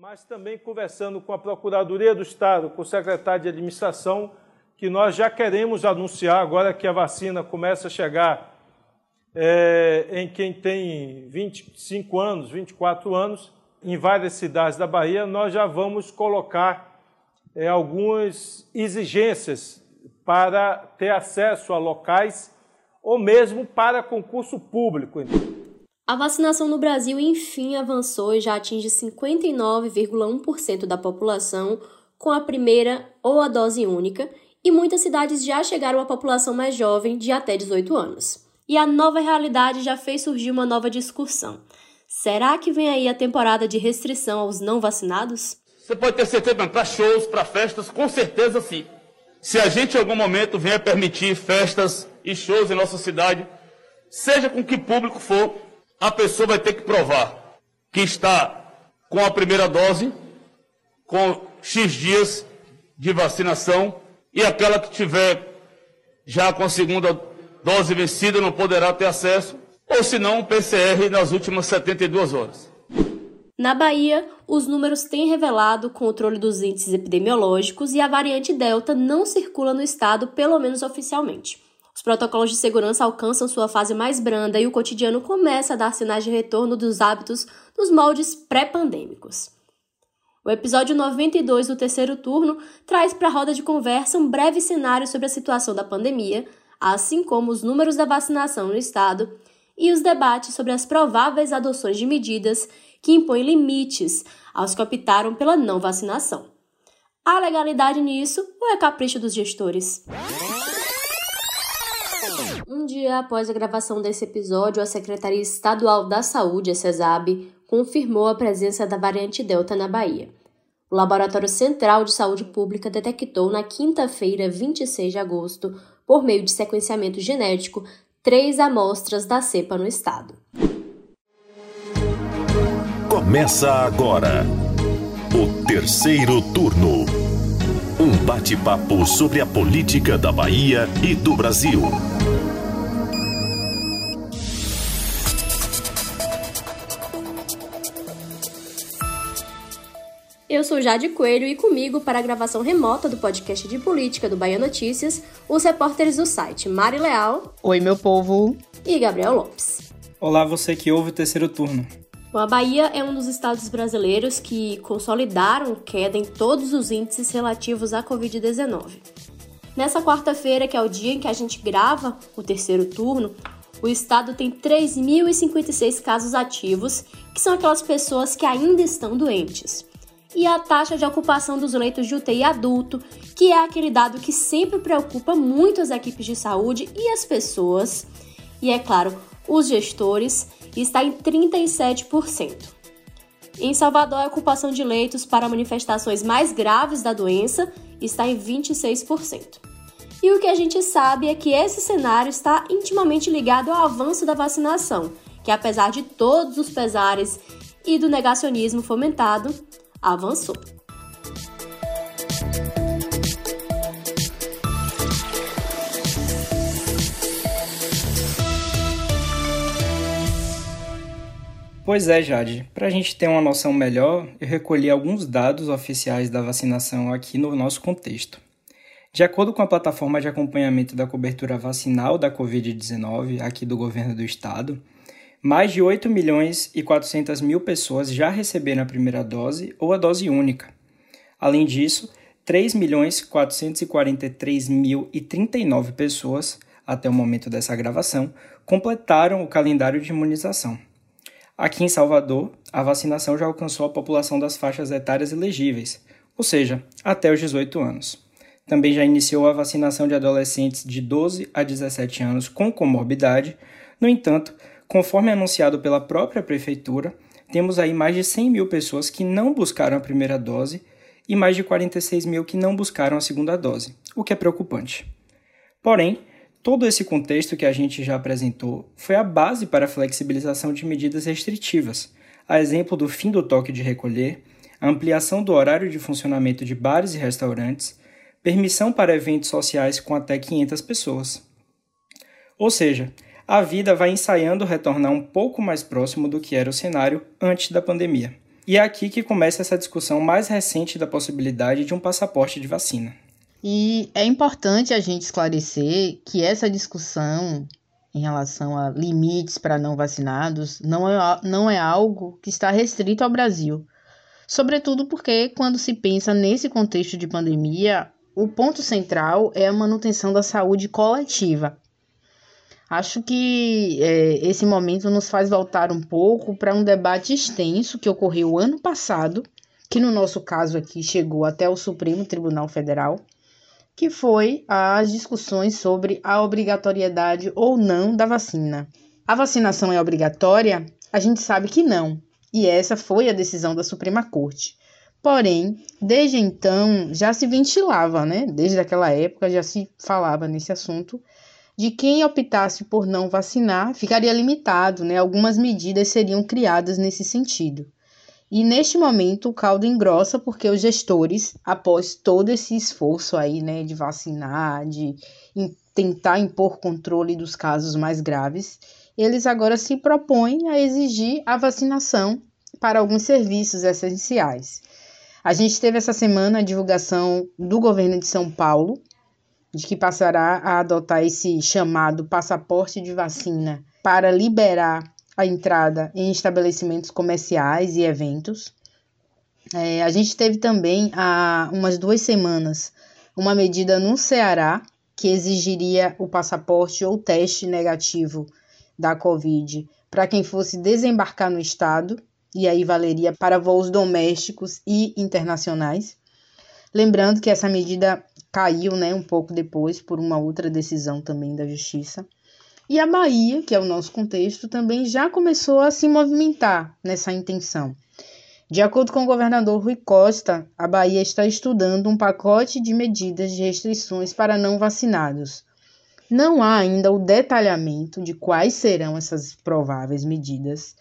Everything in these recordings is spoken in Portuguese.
mas também conversando com a Procuradoria do Estado, com o secretário de Administração, que nós já queremos anunciar, agora que a vacina começa a chegar é, em quem tem 25 anos, 24 anos, em várias cidades da Bahia, nós já vamos colocar é, algumas exigências para ter acesso a locais ou mesmo para concurso público. A vacinação no Brasil, enfim, avançou e já atinge 59,1% da população com a primeira ou a dose única, e muitas cidades já chegaram à população mais jovem, de até 18 anos. E a nova realidade já fez surgir uma nova discussão. Será que vem aí a temporada de restrição aos não vacinados? Você pode ter certeza, para shows, para festas, com certeza sim. Se a gente em algum momento vier permitir festas e shows em nossa cidade, seja com que público for, a pessoa vai ter que provar que está com a primeira dose, com X dias de vacinação, e aquela que tiver já com a segunda dose vencida não poderá ter acesso, ou se não, PCR nas últimas 72 horas. Na Bahia, os números têm revelado o controle dos índices epidemiológicos e a variante Delta não circula no estado, pelo menos oficialmente. Os protocolos de segurança alcançam sua fase mais branda e o cotidiano começa a dar sinais de retorno dos hábitos dos moldes pré-pandêmicos. O episódio 92 do terceiro turno traz para a roda de conversa um breve cenário sobre a situação da pandemia, assim como os números da vacinação no estado e os debates sobre as prováveis adoções de medidas que impõem limites aos que optaram pela não vacinação. Há legalidade nisso ou é capricho dos gestores? Dia após a gravação desse episódio, a Secretaria Estadual da Saúde, a CESAB, confirmou a presença da variante Delta na Bahia. O Laboratório Central de Saúde Pública detectou na quinta-feira, 26 de agosto, por meio de sequenciamento genético, três amostras da cepa no estado. Começa agora o terceiro turno. Um bate-papo sobre a política da Bahia e do Brasil. Eu sou Jade Coelho e comigo para a gravação remota do podcast de política do Bahia Notícias, os repórteres do site Mari Leal. Oi, meu povo. E Gabriel Lopes. Olá, você que ouve o terceiro turno. Bom, a Bahia é um dos estados brasileiros que consolidaram queda em todos os índices relativos à Covid-19. Nessa quarta-feira, que é o dia em que a gente grava o terceiro turno, o estado tem 3.056 casos ativos, que são aquelas pessoas que ainda estão doentes. E a taxa de ocupação dos leitos de UTI adulto, que é aquele dado que sempre preocupa muito as equipes de saúde e as pessoas, e é claro, os gestores, está em 37%. Em Salvador, a ocupação de leitos para manifestações mais graves da doença está em 26%. E o que a gente sabe é que esse cenário está intimamente ligado ao avanço da vacinação, que apesar de todos os pesares e do negacionismo fomentado, avançou. Pois é, Jade. Para a gente ter uma noção melhor, eu recolhi alguns dados oficiais da vacinação aqui no nosso contexto. De acordo com a plataforma de acompanhamento da cobertura vacinal da Covid-19 aqui do governo do estado, mais de 8 milhões e 400 mil pessoas já receberam a primeira dose ou a dose única. Além disso, 3 milhões 443 mil e 39 pessoas, até o momento dessa gravação, completaram o calendário de imunização. Aqui em Salvador, a vacinação já alcançou a população das faixas etárias elegíveis, ou seja, até os 18 anos. Também já iniciou a vacinação de adolescentes de 12 a 17 anos com comorbidade. No entanto, conforme anunciado pela própria prefeitura, temos aí mais de 100 mil pessoas que não buscaram a primeira dose e mais de 46 mil que não buscaram a segunda dose, o que é preocupante. Porém, Todo esse contexto que a gente já apresentou foi a base para a flexibilização de medidas restritivas, a exemplo do fim do toque de recolher, a ampliação do horário de funcionamento de bares e restaurantes, permissão para eventos sociais com até 500 pessoas. Ou seja, a vida vai ensaiando retornar um pouco mais próximo do que era o cenário antes da pandemia. E é aqui que começa essa discussão mais recente da possibilidade de um passaporte de vacina. E é importante a gente esclarecer que essa discussão em relação a limites para não vacinados não é, não é algo que está restrito ao Brasil. Sobretudo porque, quando se pensa nesse contexto de pandemia, o ponto central é a manutenção da saúde coletiva. Acho que é, esse momento nos faz voltar um pouco para um debate extenso que ocorreu ano passado, que no nosso caso aqui chegou até o Supremo Tribunal Federal que foi as discussões sobre a obrigatoriedade ou não da vacina. A vacinação é obrigatória? A gente sabe que não, e essa foi a decisão da Suprema Corte. Porém, desde então já se ventilava, né? Desde aquela época já se falava nesse assunto de quem optasse por não vacinar ficaria limitado, né? Algumas medidas seriam criadas nesse sentido. E neste momento o caldo engrossa porque os gestores, após todo esse esforço aí, né, de vacinar, de tentar impor controle dos casos mais graves, eles agora se propõem a exigir a vacinação para alguns serviços essenciais. A gente teve essa semana a divulgação do governo de São Paulo de que passará a adotar esse chamado passaporte de vacina para liberar a entrada em estabelecimentos comerciais e eventos. É, a gente teve também há umas duas semanas uma medida no Ceará que exigiria o passaporte ou teste negativo da Covid para quem fosse desembarcar no estado, e aí valeria para voos domésticos e internacionais. Lembrando que essa medida caiu né, um pouco depois por uma outra decisão também da Justiça. E a Bahia, que é o nosso contexto, também já começou a se movimentar nessa intenção. De acordo com o governador Rui Costa, a Bahia está estudando um pacote de medidas de restrições para não vacinados. Não há ainda o detalhamento de quais serão essas prováveis medidas,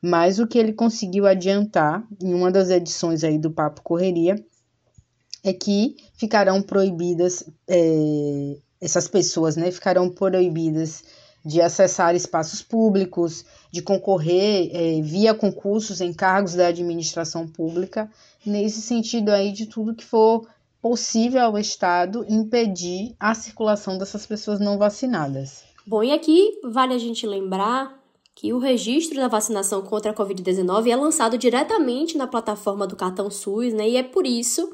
mas o que ele conseguiu adiantar em uma das edições aí do Papo Correria é que ficarão proibidas, é, essas pessoas né, ficarão proibidas de acessar espaços públicos, de concorrer é, via concursos em cargos da administração pública, nesse sentido aí de tudo que for possível ao Estado impedir a circulação dessas pessoas não vacinadas. Bom, e aqui vale a gente lembrar que o registro da vacinação contra a Covid-19 é lançado diretamente na plataforma do cartão SUS, né? E é por isso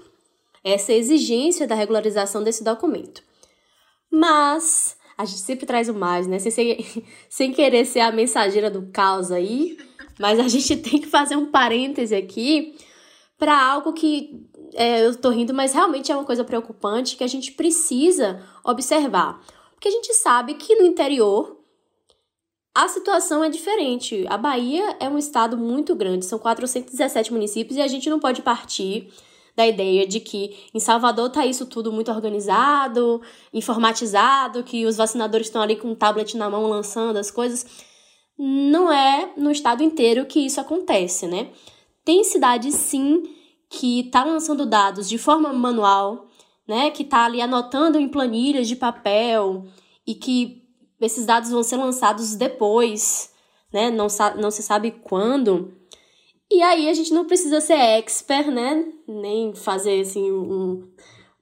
essa exigência da regularização desse documento. Mas a gente sempre traz o mais, né? Sem, sem, querer ser a mensageira do caos aí, mas a gente tem que fazer um parêntese aqui para algo que é, eu tô rindo, mas realmente é uma coisa preocupante que a gente precisa observar. Porque a gente sabe que no interior a situação é diferente. A Bahia é um estado muito grande, são 417 municípios e a gente não pode partir da ideia de que em Salvador tá isso tudo muito organizado, informatizado, que os vacinadores estão ali com um tablet na mão lançando as coisas. Não é no estado inteiro que isso acontece, né? Tem cidades sim que tá lançando dados de forma manual, né? Que tá ali anotando em planilhas de papel e que esses dados vão ser lançados depois, né? Não, não se sabe quando. E aí a gente não precisa ser expert, né? Nem fazer assim um,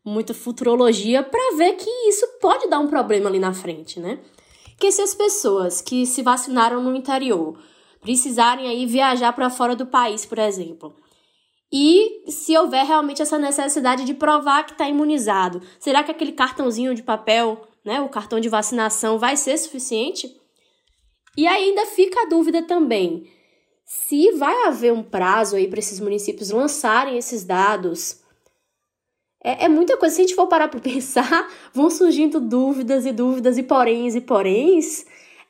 muita futurologia para ver que isso pode dar um problema ali na frente, né? Que se as pessoas que se vacinaram no interior precisarem aí viajar para fora do país, por exemplo, e se houver realmente essa necessidade de provar que está imunizado, será que aquele cartãozinho de papel, né, o cartão de vacinação, vai ser suficiente? E ainda fica a dúvida também se vai haver um prazo aí para esses municípios lançarem esses dados. É, é, muita coisa. Se a gente for parar para pensar, vão surgindo dúvidas e dúvidas e poréns e poréns.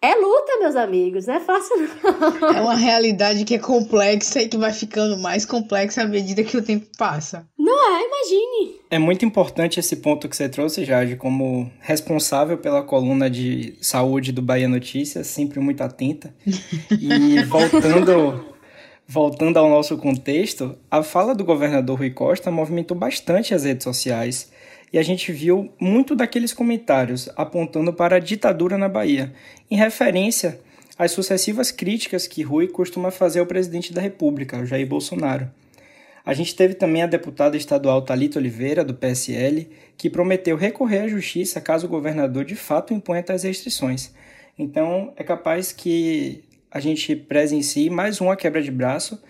É luta, meus amigos, não é fácil não. É uma realidade que é complexa e que vai ficando mais complexa à medida que o tempo passa. Não é, imagine. É muito importante esse ponto que você trouxe, Jade, como responsável pela coluna de saúde do Bahia Notícias, sempre muito atenta. E voltando, voltando ao nosso contexto, a fala do governador Rui Costa movimentou bastante as redes sociais e a gente viu muito daqueles comentários apontando para a ditadura na Bahia, em referência as sucessivas críticas que Rui costuma fazer ao presidente da República, Jair Bolsonaro. A gente teve também a deputada estadual Talita Oliveira, do PSL, que prometeu recorrer à justiça caso o governador de fato imponha tais restrições. Então, é capaz que a gente presencie mais uma quebra de braço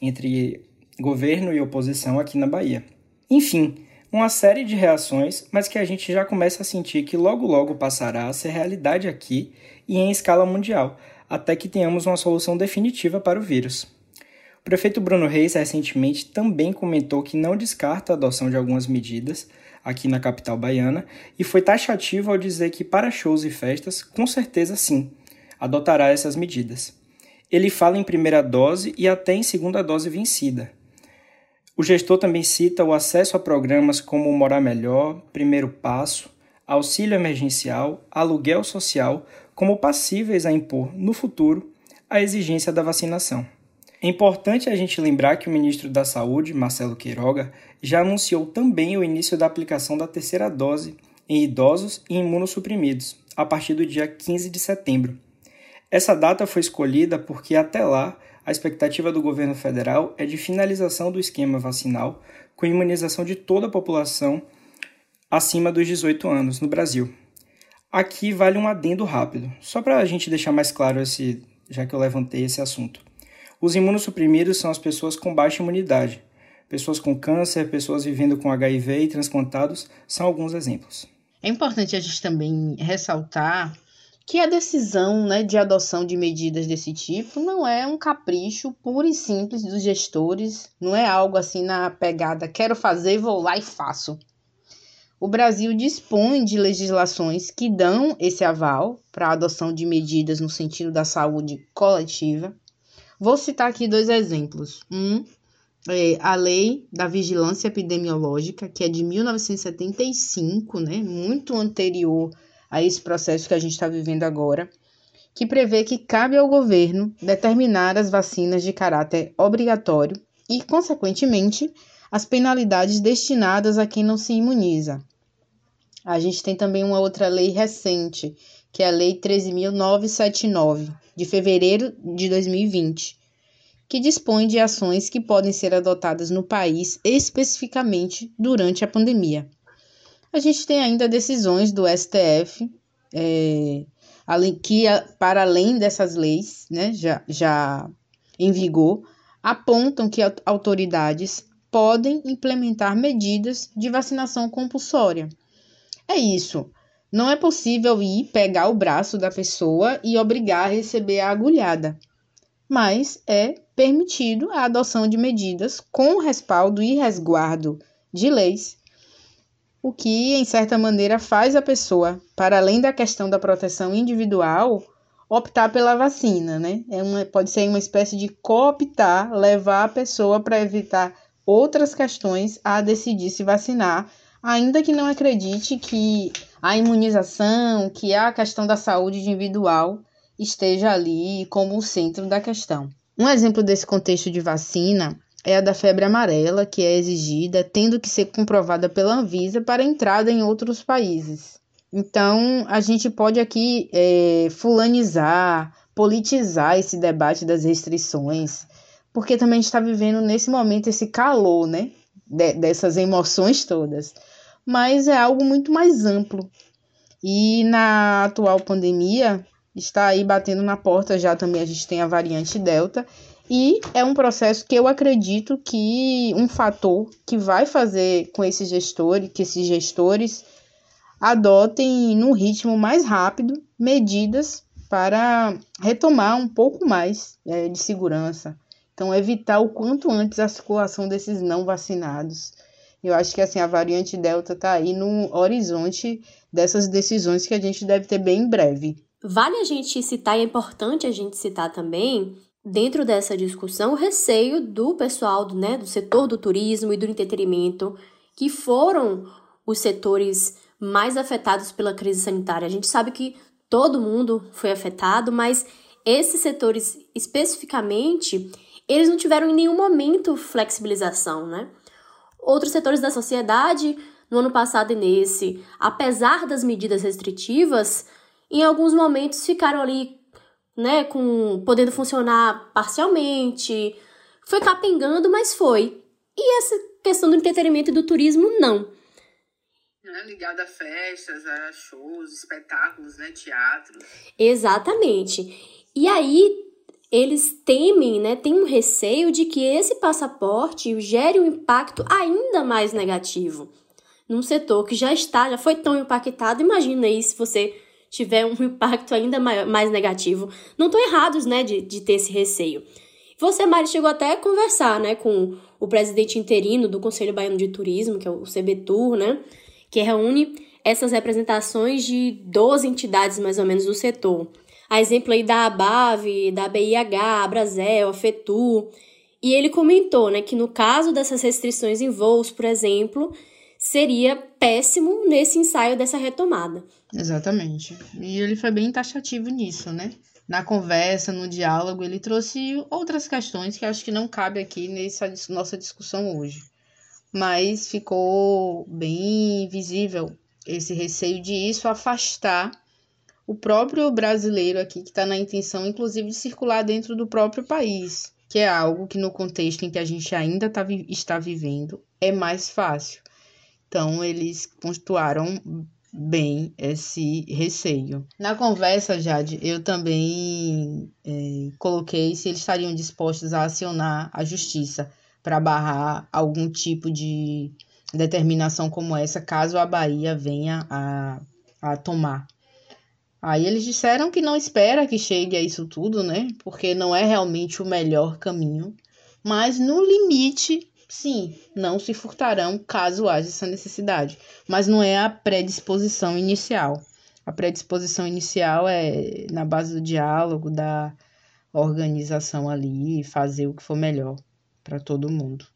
entre governo e oposição aqui na Bahia. Enfim, uma série de reações, mas que a gente já começa a sentir que logo logo passará a ser realidade aqui e em escala mundial, até que tenhamos uma solução definitiva para o vírus. O prefeito Bruno Reis recentemente também comentou que não descarta a adoção de algumas medidas aqui na capital baiana e foi taxativo ao dizer que para shows e festas, com certeza sim, adotará essas medidas. Ele fala em primeira dose e até em segunda dose vencida. O gestor também cita o acesso a programas como Morar Melhor, Primeiro Passo, Auxílio Emergencial, Aluguel Social como passíveis a impor, no futuro, a exigência da vacinação. É importante a gente lembrar que o ministro da Saúde, Marcelo Queiroga, já anunciou também o início da aplicação da terceira dose em idosos e imunossuprimidos, a partir do dia 15 de setembro. Essa data foi escolhida porque até lá a expectativa do governo federal é de finalização do esquema vacinal com imunização de toda a população acima dos 18 anos no Brasil. Aqui vale um adendo rápido, só para a gente deixar mais claro esse, já que eu levantei esse assunto. Os imunossuprimidos são as pessoas com baixa imunidade. Pessoas com câncer, pessoas vivendo com HIV e transplantados são alguns exemplos. É importante a gente também ressaltar que a decisão né, de adoção de medidas desse tipo não é um capricho puro e simples dos gestores, não é algo assim na pegada quero fazer, vou lá e faço o Brasil dispõe de legislações que dão esse aval para a adoção de medidas no sentido da saúde coletiva. Vou citar aqui dois exemplos. Um é a Lei da Vigilância Epidemiológica, que é de 1975, né, muito anterior a esse processo que a gente está vivendo agora, que prevê que cabe ao governo determinar as vacinas de caráter obrigatório e, consequentemente, as penalidades destinadas a quem não se imuniza. A gente tem também uma outra lei recente, que é a Lei 13.979, de fevereiro de 2020, que dispõe de ações que podem ser adotadas no país especificamente durante a pandemia. A gente tem ainda decisões do STF, é, que, para além dessas leis, né, já, já em vigor, apontam que autoridades podem implementar medidas de vacinação compulsória é isso. Não é possível ir pegar o braço da pessoa e obrigar a receber a agulhada, mas é permitido a adoção de medidas com respaldo e resguardo de leis, o que, em certa maneira, faz a pessoa, para além da questão da proteção individual, optar pela vacina, né? É uma, pode ser uma espécie de cooptar, levar a pessoa para evitar outras questões a decidir se vacinar ainda que não acredite que a imunização, que a questão da saúde individual esteja ali como o centro da questão. Um exemplo desse contexto de vacina é a da febre amarela, que é exigida, tendo que ser comprovada pela Anvisa para entrada em outros países. Então, a gente pode aqui é, fulanizar, politizar esse debate das restrições, porque também está vivendo nesse momento esse calor, né? De, dessas emoções todas mas é algo muito mais amplo. E na atual pandemia, está aí batendo na porta já também a gente tem a variante Delta, e é um processo que eu acredito que um fator que vai fazer com esses gestores, que esses gestores adotem no ritmo mais rápido medidas para retomar um pouco mais é, de segurança. Então, evitar o quanto antes a circulação desses não vacinados. Eu acho que assim a variante Delta está aí no horizonte dessas decisões que a gente deve ter bem em breve. Vale a gente citar, e é importante a gente citar também, dentro dessa discussão, o receio do pessoal do, né, do setor do turismo e do entretenimento, que foram os setores mais afetados pela crise sanitária. A gente sabe que todo mundo foi afetado, mas esses setores especificamente, eles não tiveram em nenhum momento flexibilização, né? Outros setores da sociedade, no ano passado e nesse, apesar das medidas restritivas, em alguns momentos ficaram ali né, com podendo funcionar parcialmente, foi capengando, mas foi. E essa questão do entretenimento e do turismo não. É ligada a festas, a shows, espetáculos, né, teatros. Exatamente. E aí eles temem, né, tem um receio de que esse passaporte gere um impacto ainda mais negativo num setor que já está, já foi tão impactado. Imagina aí se você tiver um impacto ainda maior, mais negativo. Não estão errados, né, de, de ter esse receio. Você, Mari, chegou até a conversar, né, com o presidente interino do Conselho Baiano de Turismo, que é o CBTUR, né, que reúne essas representações de 12 entidades, mais ou menos, do setor. A exemplo aí da ABAV, da BIH, a Brasel, a FETU. E ele comentou, né, que no caso dessas restrições em voos, por exemplo, seria péssimo nesse ensaio dessa retomada. Exatamente. E ele foi bem taxativo nisso, né? Na conversa, no diálogo, ele trouxe outras questões que acho que não cabe aqui nessa nossa discussão hoje. Mas ficou bem visível esse receio de isso afastar o próprio brasileiro aqui que está na intenção, inclusive, de circular dentro do próprio país, que é algo que no contexto em que a gente ainda tá, está vivendo é mais fácil. Então, eles pontuaram bem esse receio. Na conversa, Jade, eu também é, coloquei se eles estariam dispostos a acionar a justiça para barrar algum tipo de determinação como essa, caso a Bahia venha a, a tomar. Aí eles disseram que não espera que chegue a isso tudo, né? Porque não é realmente o melhor caminho. Mas no limite, sim, não se furtarão caso haja essa necessidade, mas não é a predisposição inicial. A predisposição inicial é na base do diálogo, da organização ali, fazer o que for melhor para todo mundo.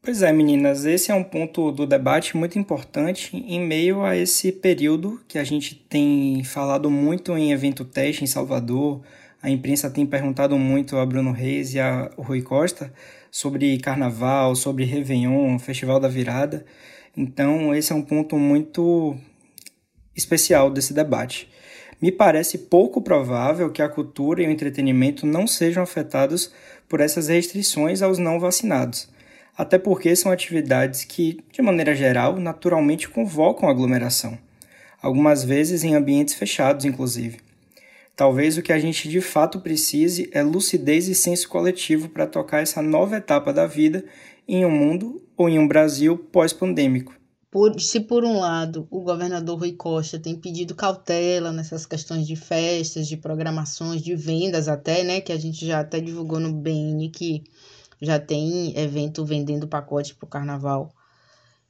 Pois é, meninas, esse é um ponto do debate muito importante em meio a esse período que a gente tem falado muito em evento teste em Salvador. A imprensa tem perguntado muito a Bruno Reis e a Rui Costa sobre carnaval, sobre Réveillon, Festival da Virada. Então, esse é um ponto muito especial desse debate. Me parece pouco provável que a cultura e o entretenimento não sejam afetados por essas restrições aos não vacinados, até porque são atividades que, de maneira geral, naturalmente convocam aglomeração, algumas vezes em ambientes fechados, inclusive. Talvez o que a gente de fato precise é lucidez e senso coletivo para tocar essa nova etapa da vida em um mundo ou em um Brasil pós-pandêmico. Por, se por um lado o governador Rui Costa tem pedido cautela nessas questões de festas, de programações, de vendas até, né, que a gente já até divulgou no BN que já tem evento vendendo pacote para o carnaval.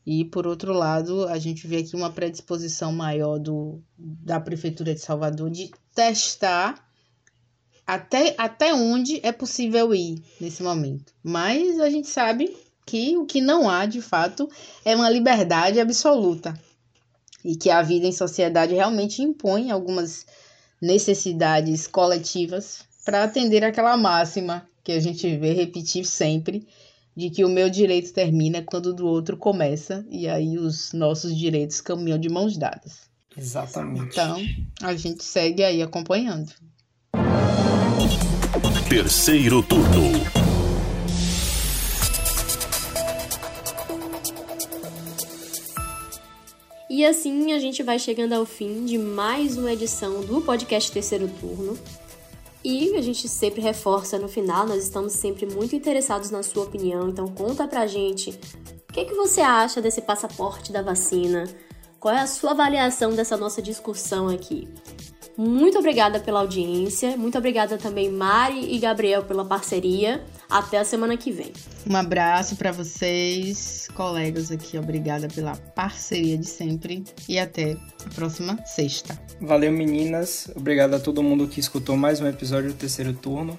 E, por outro lado, a gente vê aqui uma predisposição maior do, da Prefeitura de Salvador de testar até, até onde é possível ir nesse momento. Mas a gente sabe que o que não há, de fato, é uma liberdade absoluta. E que a vida em sociedade realmente impõe algumas necessidades coletivas para atender aquela máxima que a gente vê repetir sempre de que o meu direito termina quando o do outro começa, e aí os nossos direitos caminham de mãos dadas. Exatamente. Então, a gente segue aí acompanhando. Terceiro turno. E assim a gente vai chegando ao fim de mais uma edição do podcast Terceiro Turno. E a gente sempre reforça no final, nós estamos sempre muito interessados na sua opinião, então conta pra gente o que, que você acha desse passaporte da vacina, qual é a sua avaliação dessa nossa discussão aqui. Muito obrigada pela audiência, muito obrigada também Mari e Gabriel pela parceria. Até a semana que vem. Um abraço para vocês, colegas aqui, obrigada pela parceria de sempre e até a próxima sexta. Valeu, meninas. Obrigado a todo mundo que escutou mais um episódio do terceiro turno.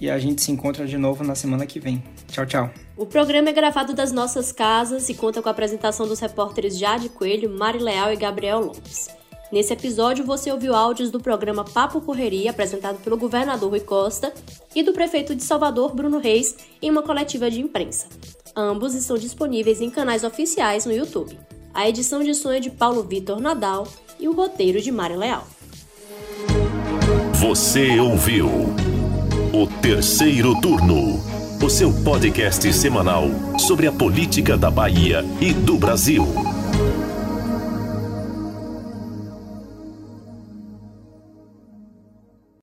E a gente se encontra de novo na semana que vem. Tchau, tchau. O programa é gravado das nossas casas e conta com a apresentação dos repórteres Jade Coelho, Mari Leal e Gabriel Lopes. Nesse episódio, você ouviu áudios do programa Papo Correria, apresentado pelo governador Rui Costa, e do prefeito de Salvador, Bruno Reis, em uma coletiva de imprensa. Ambos estão disponíveis em canais oficiais no YouTube. A edição de som é de Paulo Vitor Nadal e o roteiro de Mari Leal. Você ouviu o terceiro turno, o seu podcast semanal sobre a política da Bahia e do Brasil.